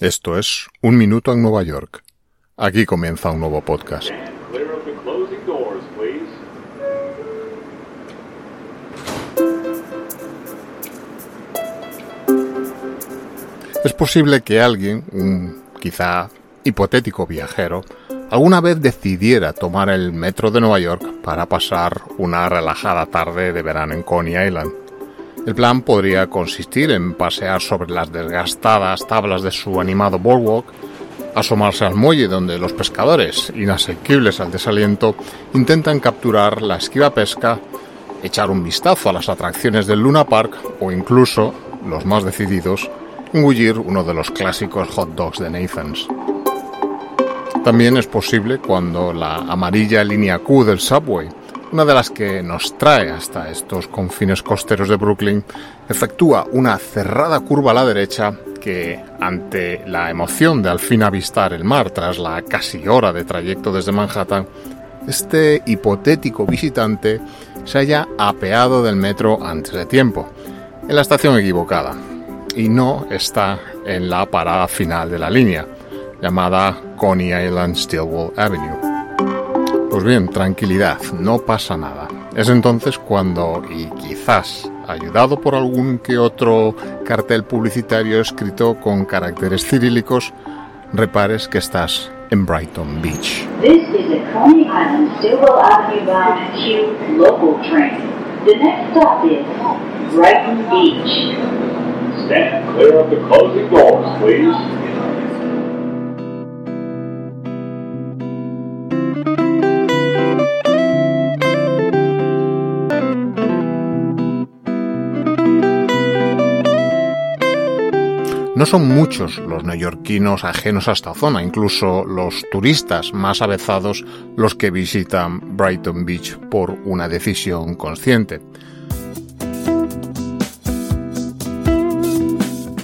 Esto es Un Minuto en Nueva York. Aquí comienza un nuevo podcast. Es posible que alguien, un quizá hipotético viajero, alguna vez decidiera tomar el metro de Nueva York para pasar una relajada tarde de verano en Coney Island. El plan podría consistir en pasear sobre las desgastadas tablas de su animado boardwalk, asomarse al muelle donde los pescadores, inasequibles al desaliento, intentan capturar la esquiva pesca, echar un vistazo a las atracciones del Luna Park o incluso, los más decididos, engullir uno de los clásicos hot dogs de Nathan's. También es posible cuando la amarilla línea Q del subway, una de las que nos trae hasta estos confines costeros de Brooklyn, efectúa una cerrada curva a la derecha que, ante la emoción de al fin avistar el mar tras la casi hora de trayecto desde Manhattan, este hipotético visitante se haya apeado del metro antes de tiempo, en la estación equivocada, y no está en la parada final de la línea, llamada Coney Island Stillwell Avenue. Pues bien, tranquilidad, no pasa nada. Es entonces cuando, y quizás ayudado por algún que otro cartel publicitario escrito con caracteres cirílicos, repares que estás en Brighton Beach. This is a Coney Island Stillwell Avenue bound Q local train. The next stop is Brighton Beach. Stand clear of the closing doors, please. No son muchos los neoyorquinos ajenos a esta zona, incluso los turistas más avezados los que visitan Brighton Beach por una decisión consciente.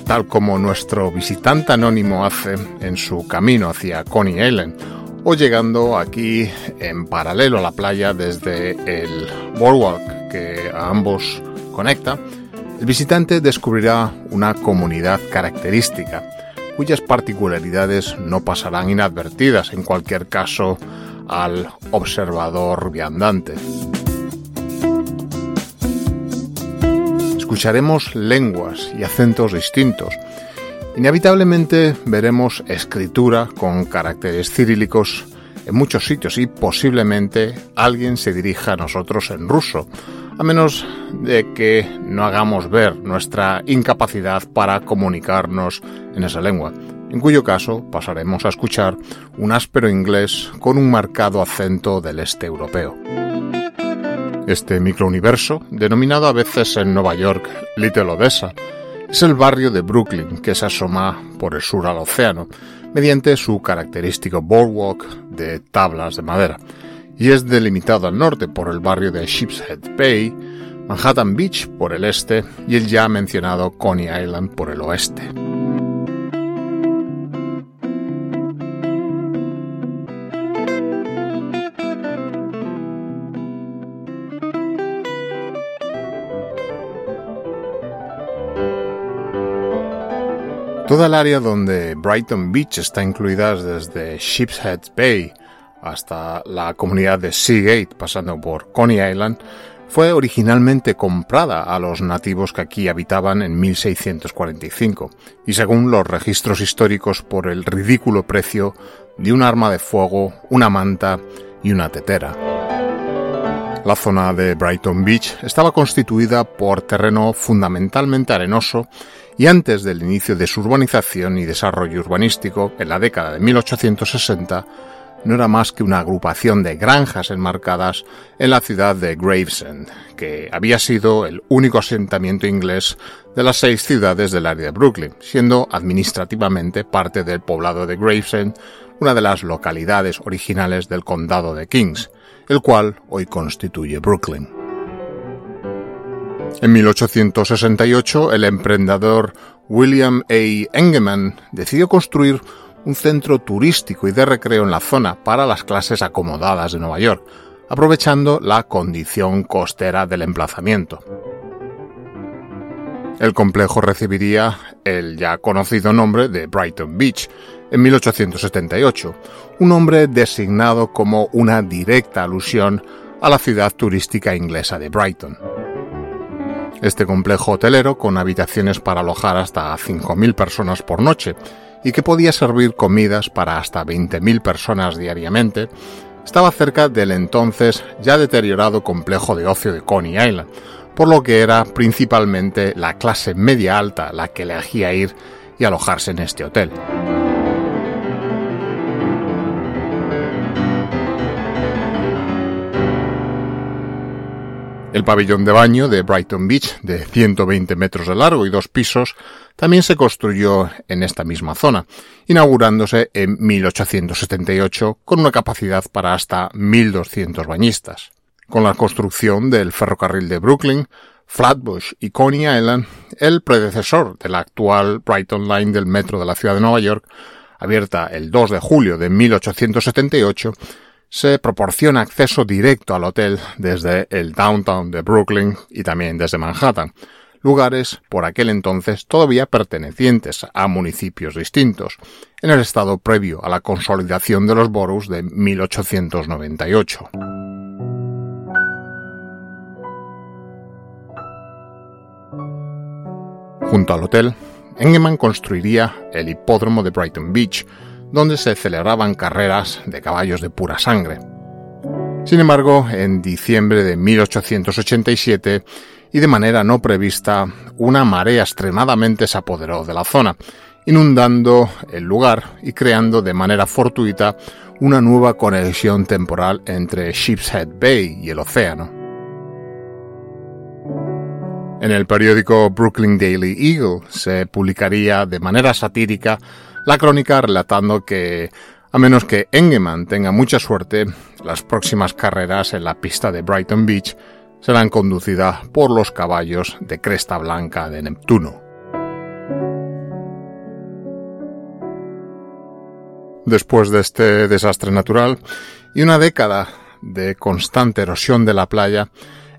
Tal como nuestro visitante anónimo hace en su camino hacia Coney Island, o llegando aquí en paralelo a la playa desde el boardwalk que a ambos conecta, el visitante descubrirá una comunidad característica, cuyas particularidades no pasarán inadvertidas en cualquier caso al observador viandante. Escucharemos lenguas y acentos distintos. Inevitablemente veremos escritura con caracteres cirílicos en muchos sitios y posiblemente alguien se dirija a nosotros en ruso, a menos de que no hagamos ver nuestra incapacidad para comunicarnos en esa lengua, en cuyo caso pasaremos a escuchar un áspero inglés con un marcado acento del este europeo. Este microuniverso, denominado a veces en Nueva York Little Odessa, es el barrio de Brooklyn que se asoma por el sur al océano, mediante su característico boardwalk de tablas de madera, y es delimitado al norte por el barrio de Sheepshead Bay, Manhattan Beach por el este y el ya mencionado Coney Island por el oeste. Toda el área donde Brighton Beach está incluida desde Sheepshead Bay hasta la comunidad de Seagate, pasando por Coney Island, fue originalmente comprada a los nativos que aquí habitaban en 1645, y según los registros históricos por el ridículo precio de un arma de fuego, una manta y una tetera. La zona de Brighton Beach estaba constituida por terreno fundamentalmente arenoso y antes del inicio de su urbanización y desarrollo urbanístico, en la década de 1860, no era más que una agrupación de granjas enmarcadas en la ciudad de Gravesend, que había sido el único asentamiento inglés de las seis ciudades del área de Brooklyn, siendo administrativamente parte del poblado de Gravesend, una de las localidades originales del condado de Kings, el cual hoy constituye Brooklyn. En 1868, el emprendedor William A. Engeman decidió construir un centro turístico y de recreo en la zona para las clases acomodadas de Nueva York, aprovechando la condición costera del emplazamiento. El complejo recibiría el ya conocido nombre de Brighton Beach en 1878, un nombre designado como una directa alusión a la ciudad turística inglesa de Brighton. Este complejo hotelero, con habitaciones para alojar hasta 5.000 personas por noche y que podía servir comidas para hasta 20.000 personas diariamente, estaba cerca del entonces ya deteriorado complejo de ocio de Coney Island, por lo que era principalmente la clase media alta la que elegía ir y alojarse en este hotel. El pabellón de baño de Brighton Beach, de 120 metros de largo y dos pisos, también se construyó en esta misma zona, inaugurándose en 1878 con una capacidad para hasta 1.200 bañistas. Con la construcción del ferrocarril de Brooklyn, Flatbush y Coney Island, el predecesor de la actual Brighton Line del metro de la ciudad de Nueva York, abierta el 2 de julio de 1878, se proporciona acceso directo al hotel desde el downtown de Brooklyn y también desde Manhattan, lugares por aquel entonces todavía pertenecientes a municipios distintos, en el estado previo a la consolidación de los boroughs de 1898. Junto al hotel, Engelman construiría el hipódromo de Brighton Beach, donde se celebraban carreras de caballos de pura sangre. Sin embargo, en diciembre de 1887, y de manera no prevista, una marea extremadamente se apoderó de la zona, inundando el lugar y creando de manera fortuita una nueva conexión temporal entre Sheepshead Bay y el océano. En el periódico Brooklyn Daily Eagle se publicaría de manera satírica la crónica relatando que, a menos que Engeman tenga mucha suerte, las próximas carreras en la pista de Brighton Beach serán conducidas por los caballos de cresta blanca de Neptuno. Después de este desastre natural y una década de constante erosión de la playa,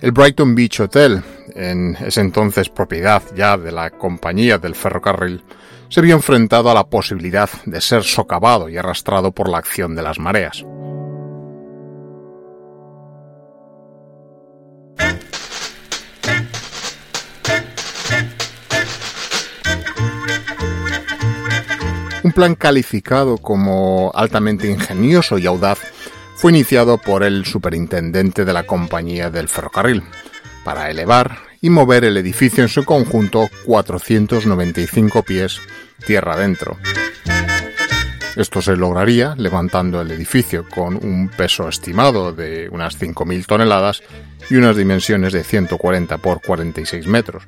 el Brighton Beach Hotel, en ese entonces propiedad ya de la compañía del ferrocarril, se vio enfrentado a la posibilidad de ser socavado y arrastrado por la acción de las mareas. Un plan calificado como altamente ingenioso y audaz fue iniciado por el superintendente de la compañía del ferrocarril para elevar y mover el edificio en su conjunto 495 pies tierra adentro. Esto se lograría levantando el edificio con un peso estimado de unas 5.000 toneladas y unas dimensiones de 140 por 46 metros,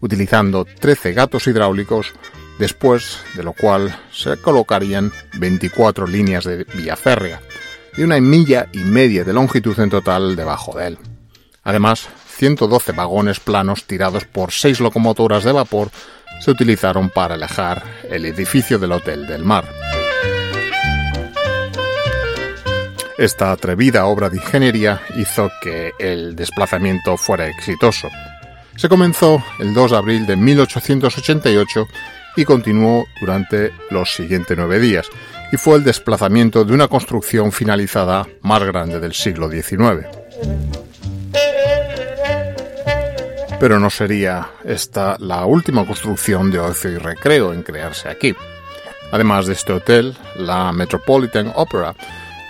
utilizando 13 gatos hidráulicos, después de lo cual se colocarían 24 líneas de vía férrea y una milla y media de longitud en total debajo de él. Además, 112 vagones planos tirados por seis locomotoras de vapor se utilizaron para alejar el edificio del Hotel del Mar. Esta atrevida obra de ingeniería hizo que el desplazamiento fuera exitoso. Se comenzó el 2 de abril de 1888 y continuó durante los siguientes nueve días, y fue el desplazamiento de una construcción finalizada más grande del siglo XIX. Pero no sería esta la última construcción de ocio y recreo en crearse aquí. Además de este hotel, la Metropolitan Opera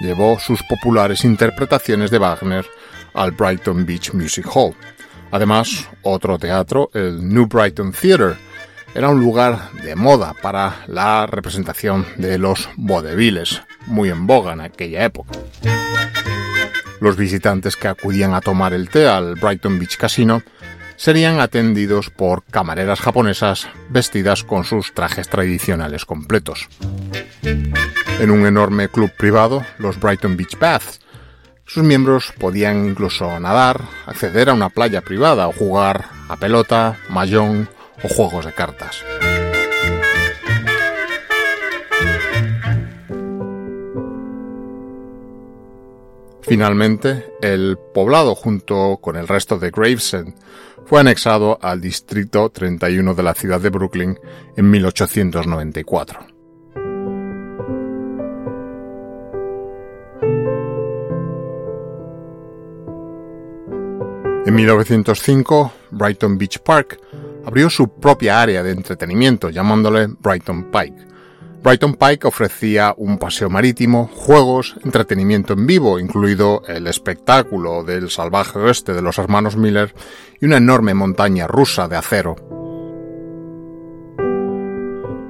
llevó sus populares interpretaciones de Wagner al Brighton Beach Music Hall. Además, otro teatro, el New Brighton Theatre, era un lugar de moda para la representación de los vodevils, muy en boga en aquella época. Los visitantes que acudían a tomar el té al Brighton Beach Casino serían atendidos por camareras japonesas vestidas con sus trajes tradicionales completos. En un enorme club privado, los Brighton Beach Baths, sus miembros podían incluso nadar, acceder a una playa privada o jugar a pelota, mayón o juegos de cartas. Finalmente, el poblado junto con el resto de Gravesend fue anexado al Distrito 31 de la ciudad de Brooklyn en 1894. En 1905, Brighton Beach Park abrió su propia área de entretenimiento llamándole Brighton Pike Brighton Pike ofrecía un paseo marítimo, juegos, entretenimiento en vivo, incluido el espectáculo del salvaje oeste de los hermanos Miller y una enorme montaña rusa de acero.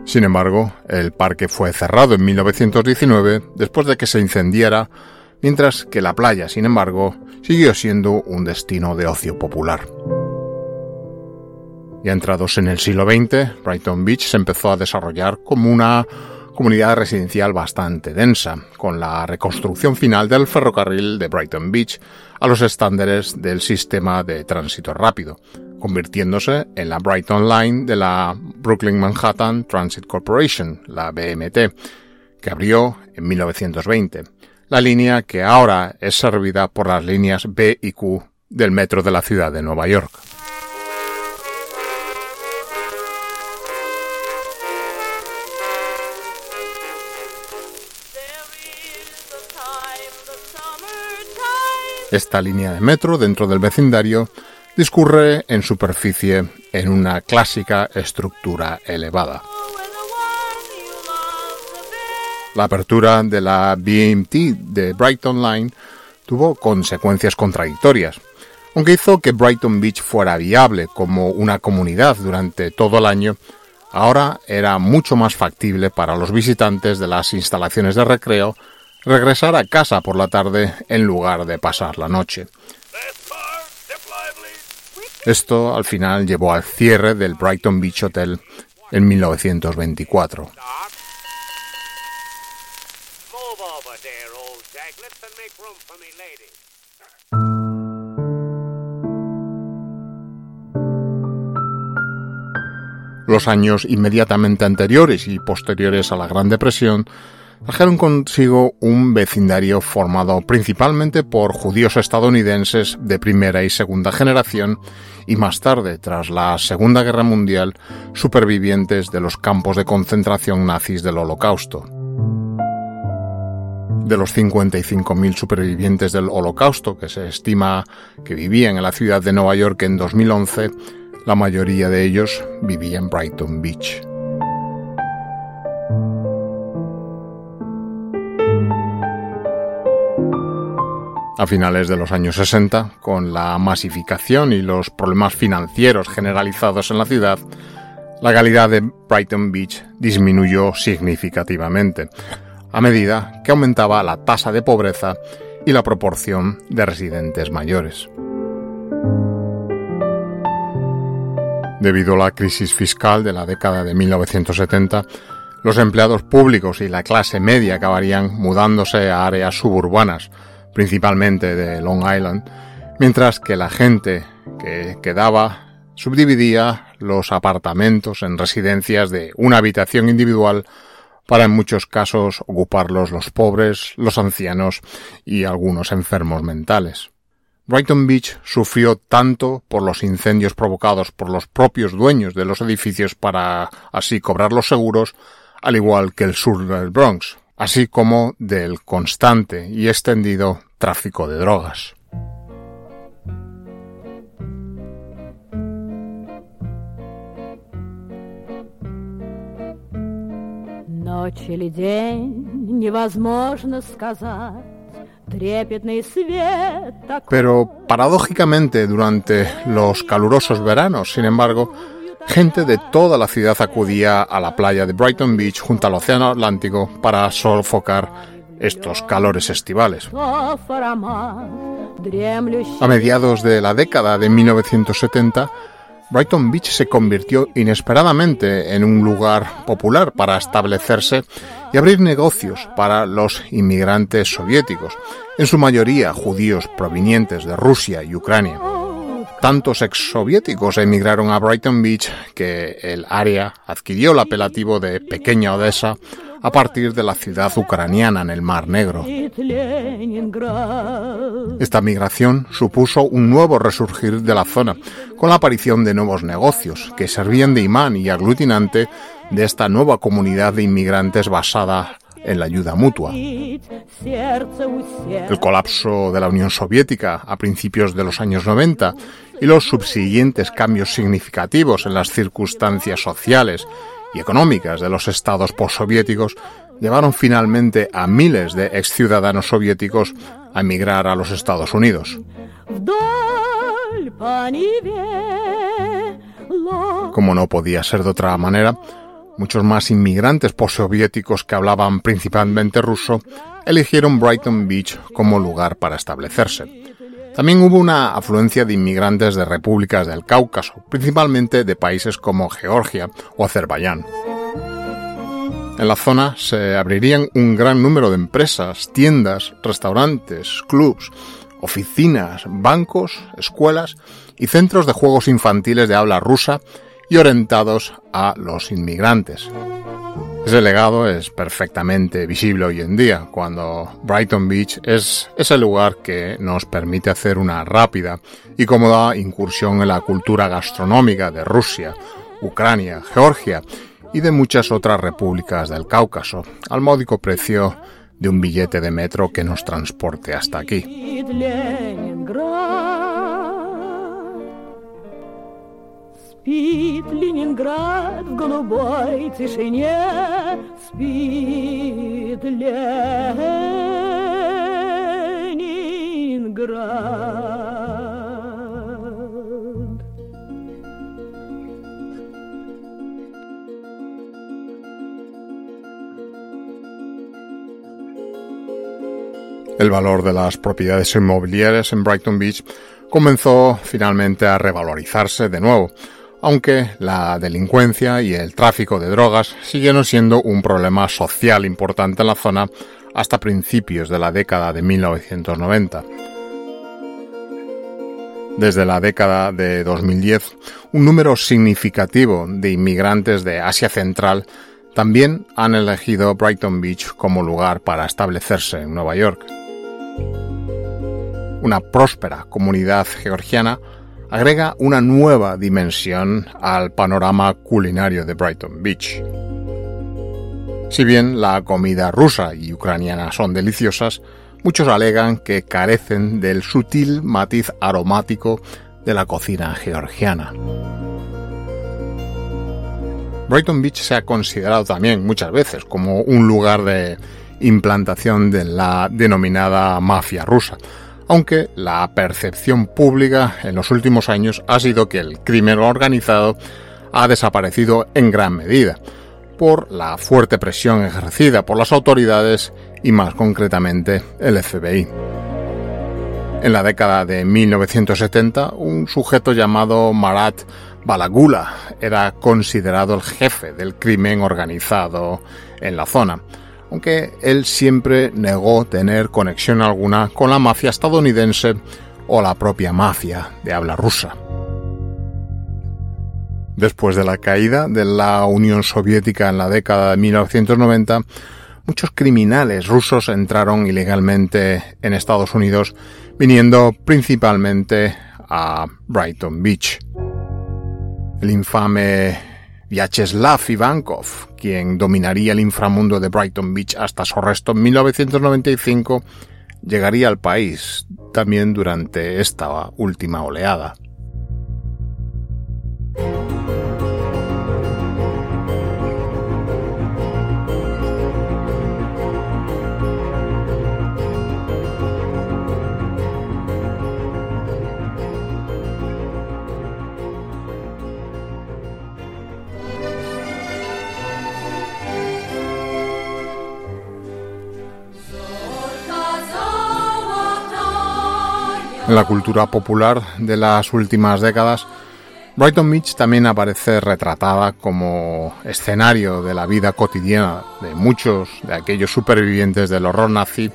Sin embargo, el parque fue cerrado en 1919 después de que se incendiara, mientras que la playa, sin embargo, siguió siendo un destino de ocio popular. Ya entrados en el siglo XX, Brighton Beach se empezó a desarrollar como una comunidad residencial bastante densa, con la reconstrucción final del ferrocarril de Brighton Beach a los estándares del sistema de tránsito rápido, convirtiéndose en la Brighton Line de la Brooklyn Manhattan Transit Corporation, la BMT, que abrió en 1920, la línea que ahora es servida por las líneas B y Q del metro de la ciudad de Nueva York. Esta línea de metro dentro del vecindario discurre en superficie en una clásica estructura elevada. La apertura de la BMT de Brighton Line tuvo consecuencias contradictorias, aunque hizo que Brighton Beach fuera viable como una comunidad durante todo el año, ahora era mucho más factible para los visitantes de las instalaciones de recreo regresar a casa por la tarde en lugar de pasar la noche. Esto al final llevó al cierre del Brighton Beach Hotel en 1924. Los años inmediatamente anteriores y posteriores a la Gran Depresión trajeron consigo un vecindario formado principalmente por judíos estadounidenses de primera y segunda generación y más tarde, tras la Segunda Guerra Mundial, supervivientes de los campos de concentración nazis del Holocausto. De los 55.000 supervivientes del Holocausto que se estima que vivían en la ciudad de Nueva York en 2011, la mayoría de ellos vivía en Brighton Beach. A finales de los años 60, con la masificación y los problemas financieros generalizados en la ciudad, la calidad de Brighton Beach disminuyó significativamente, a medida que aumentaba la tasa de pobreza y la proporción de residentes mayores. Debido a la crisis fiscal de la década de 1970, los empleados públicos y la clase media acabarían mudándose a áreas suburbanas, principalmente de Long Island, mientras que la gente que quedaba subdividía los apartamentos en residencias de una habitación individual para en muchos casos ocuparlos los pobres, los ancianos y algunos enfermos mentales. Brighton Beach sufrió tanto por los incendios provocados por los propios dueños de los edificios para así cobrar los seguros, al igual que el sur del Bronx, así como del constante y extendido tráfico de drogas. Pero paradójicamente durante los calurosos veranos, sin embargo, gente de toda la ciudad acudía a la playa de Brighton Beach junto al Océano Atlántico para sofocar estos calores estivales. A mediados de la década de 1970, Brighton Beach se convirtió inesperadamente en un lugar popular para establecerse y abrir negocios para los inmigrantes soviéticos, en su mayoría judíos provenientes de Rusia y Ucrania. Tantos exsoviéticos emigraron a Brighton Beach que el área adquirió el apelativo de Pequeña Odessa a partir de la ciudad ucraniana en el Mar Negro. Esta migración supuso un nuevo resurgir de la zona, con la aparición de nuevos negocios que servían de imán y aglutinante de esta nueva comunidad de inmigrantes basada en la ayuda mutua. El colapso de la Unión Soviética a principios de los años 90 y los subsiguientes cambios significativos en las circunstancias sociales y económicas de los estados postsoviéticos llevaron finalmente a miles de exciudadanos soviéticos a emigrar a los Estados Unidos. Como no podía ser de otra manera, muchos más inmigrantes postsoviéticos que hablaban principalmente ruso eligieron Brighton Beach como lugar para establecerse. También hubo una afluencia de inmigrantes de repúblicas del Cáucaso, principalmente de países como Georgia o Azerbaiyán. En la zona se abrirían un gran número de empresas, tiendas, restaurantes, clubs, oficinas, bancos, escuelas y centros de juegos infantiles de habla rusa y orientados a los inmigrantes. Ese legado es perfectamente visible hoy en día, cuando Brighton Beach es ese lugar que nos permite hacer una rápida y cómoda incursión en la cultura gastronómica de Rusia, Ucrania, Georgia y de muchas otras repúblicas del Cáucaso, al módico precio de un billete de metro que nos transporte hasta aquí Спит Ленинград в голубой тишине, спит Ленинград. El valor de las propiedades inmobiliarias en Brighton Beach comenzó finalmente a revalorizarse de nuevo aunque la delincuencia y el tráfico de drogas siguieron siendo un problema social importante en la zona hasta principios de la década de 1990. Desde la década de 2010, un número significativo de inmigrantes de Asia Central también han elegido Brighton Beach como lugar para establecerse en Nueva York. Una próspera comunidad georgiana agrega una nueva dimensión al panorama culinario de Brighton Beach. Si bien la comida rusa y ucraniana son deliciosas, muchos alegan que carecen del sutil matiz aromático de la cocina georgiana. Brighton Beach se ha considerado también muchas veces como un lugar de implantación de la denominada mafia rusa, aunque la percepción pública en los últimos años ha sido que el crimen organizado ha desaparecido en gran medida por la fuerte presión ejercida por las autoridades y más concretamente el FBI. En la década de 1970, un sujeto llamado Marat Balagula era considerado el jefe del crimen organizado en la zona aunque él siempre negó tener conexión alguna con la mafia estadounidense o la propia mafia de habla rusa. Después de la caída de la Unión Soviética en la década de 1990, muchos criminales rusos entraron ilegalmente en Estados Unidos, viniendo principalmente a Brighton Beach. El infame Vyacheslav Ivankov, quien dominaría el inframundo de Brighton Beach hasta su arresto en 1995, llegaría al país también durante esta última oleada. En la cultura popular de las últimas décadas, Brighton Beach también aparece retratada como escenario de la vida cotidiana de muchos de aquellos supervivientes del horror nazi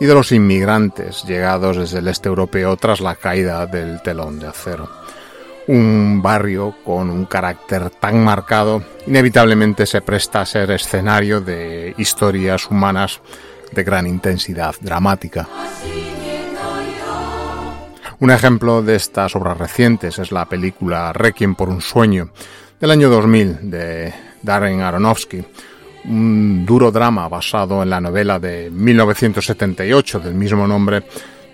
y de los inmigrantes llegados desde el este europeo tras la caída del telón de acero. Un barrio con un carácter tan marcado inevitablemente se presta a ser escenario de historias humanas de gran intensidad dramática. Un ejemplo de estas obras recientes es la película Requiem por un sueño del año 2000 de Darren Aronofsky, un duro drama basado en la novela de 1978 del mismo nombre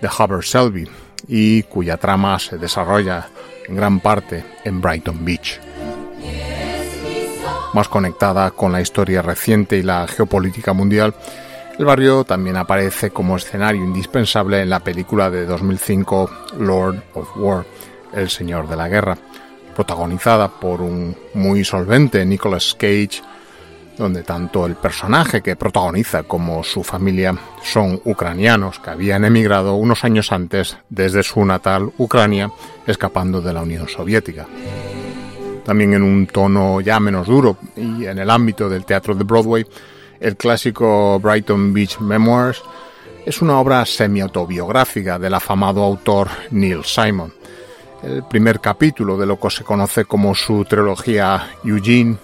de Hubbard Selby y cuya trama se desarrolla en gran parte en Brighton Beach. Más conectada con la historia reciente y la geopolítica mundial, el barrio también aparece como escenario indispensable en la película de 2005 Lord of War, El Señor de la Guerra, protagonizada por un muy solvente Nicolas Cage, donde tanto el personaje que protagoniza como su familia son ucranianos que habían emigrado unos años antes desde su natal Ucrania, escapando de la Unión Soviética. También en un tono ya menos duro y en el ámbito del teatro de Broadway, el clásico Brighton Beach Memoirs es una obra semi-autobiográfica del afamado autor Neil Simon. El primer capítulo de lo que se conoce como su trilogía Eugene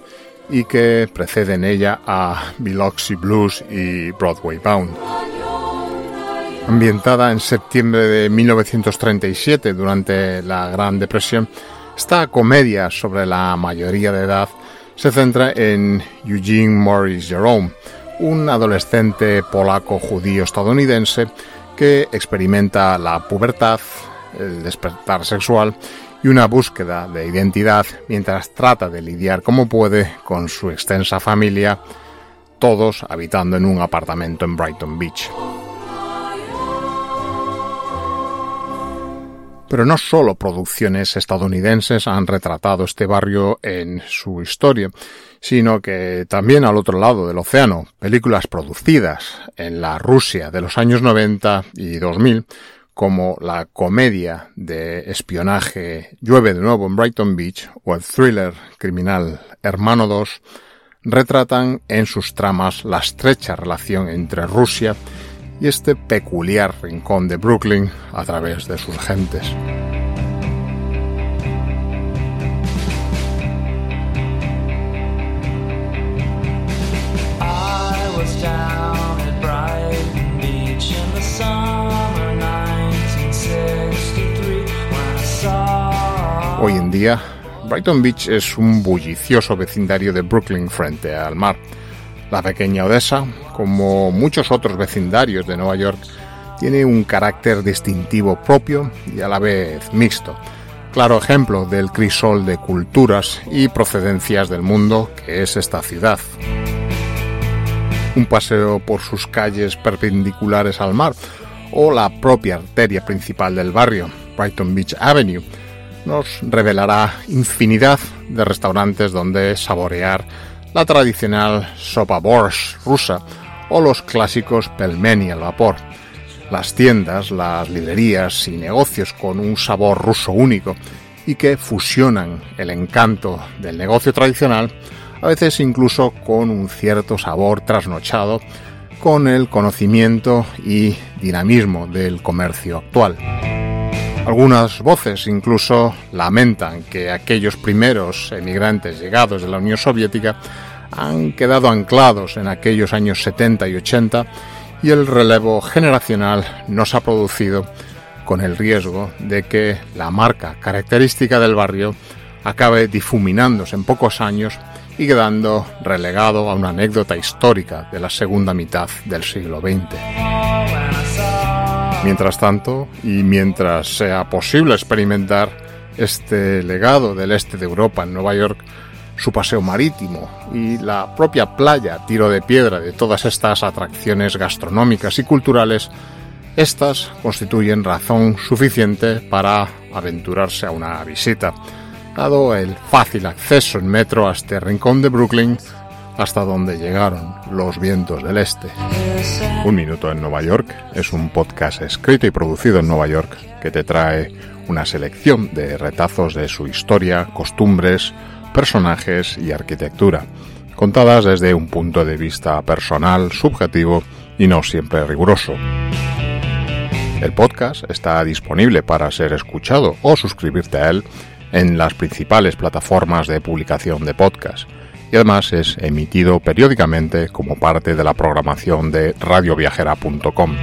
y que precede en ella a Biloxi Blues y Broadway Bound. Ambientada en septiembre de 1937 durante la Gran Depresión, esta comedia sobre la mayoría de edad se centra en Eugene Morris Jerome, un adolescente polaco judío estadounidense que experimenta la pubertad, el despertar sexual y una búsqueda de identidad mientras trata de lidiar como puede con su extensa familia, todos habitando en un apartamento en Brighton Beach. Pero no solo producciones estadounidenses han retratado este barrio en su historia, sino que también al otro lado del océano, películas producidas en la Rusia de los años 90 y 2000 como la comedia de espionaje Llueve de nuevo en Brighton Beach o el thriller criminal Hermano 2 retratan en sus tramas la estrecha relación entre Rusia y este peculiar rincón de Brooklyn a través de sus gentes. Hoy en día, Brighton Beach es un bullicioso vecindario de Brooklyn frente al mar. La pequeña Odessa, como muchos otros vecindarios de Nueva York, tiene un carácter distintivo propio y a la vez mixto. Claro ejemplo del crisol de culturas y procedencias del mundo que es esta ciudad. Un paseo por sus calles perpendiculares al mar o la propia arteria principal del barrio, Brighton Beach Avenue, nos revelará infinidad de restaurantes donde saborear la tradicional sopa borscht rusa o los clásicos pelmeni al vapor. Las tiendas, las librerías y negocios con un sabor ruso único y que fusionan el encanto del negocio tradicional, a veces incluso con un cierto sabor trasnochado con el conocimiento y dinamismo del comercio actual. Algunas voces incluso lamentan que aquellos primeros emigrantes llegados de la Unión Soviética han quedado anclados en aquellos años 70 y 80 y el relevo generacional no se ha producido con el riesgo de que la marca característica del barrio acabe difuminándose en pocos años y quedando relegado a una anécdota histórica de la segunda mitad del siglo XX. Mientras tanto, y mientras sea posible experimentar este legado del este de Europa en Nueva York, su paseo marítimo y la propia playa tiro de piedra de todas estas atracciones gastronómicas y culturales, estas constituyen razón suficiente para aventurarse a una visita, dado el fácil acceso en metro a este rincón de Brooklyn hasta donde llegaron los vientos del este. Un minuto en Nueva York es un podcast escrito y producido en Nueva York que te trae una selección de retazos de su historia, costumbres, personajes y arquitectura, contadas desde un punto de vista personal, subjetivo y no siempre riguroso. El podcast está disponible para ser escuchado o suscribirte a él en las principales plataformas de publicación de podcast y además es emitido periódicamente como parte de la programación de radioviajera.com.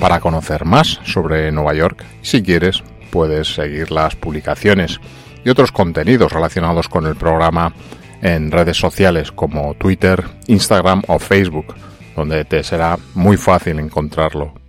Para conocer más sobre Nueva York, si quieres, puedes seguir las publicaciones y otros contenidos relacionados con el programa en redes sociales como Twitter, Instagram o Facebook, donde te será muy fácil encontrarlo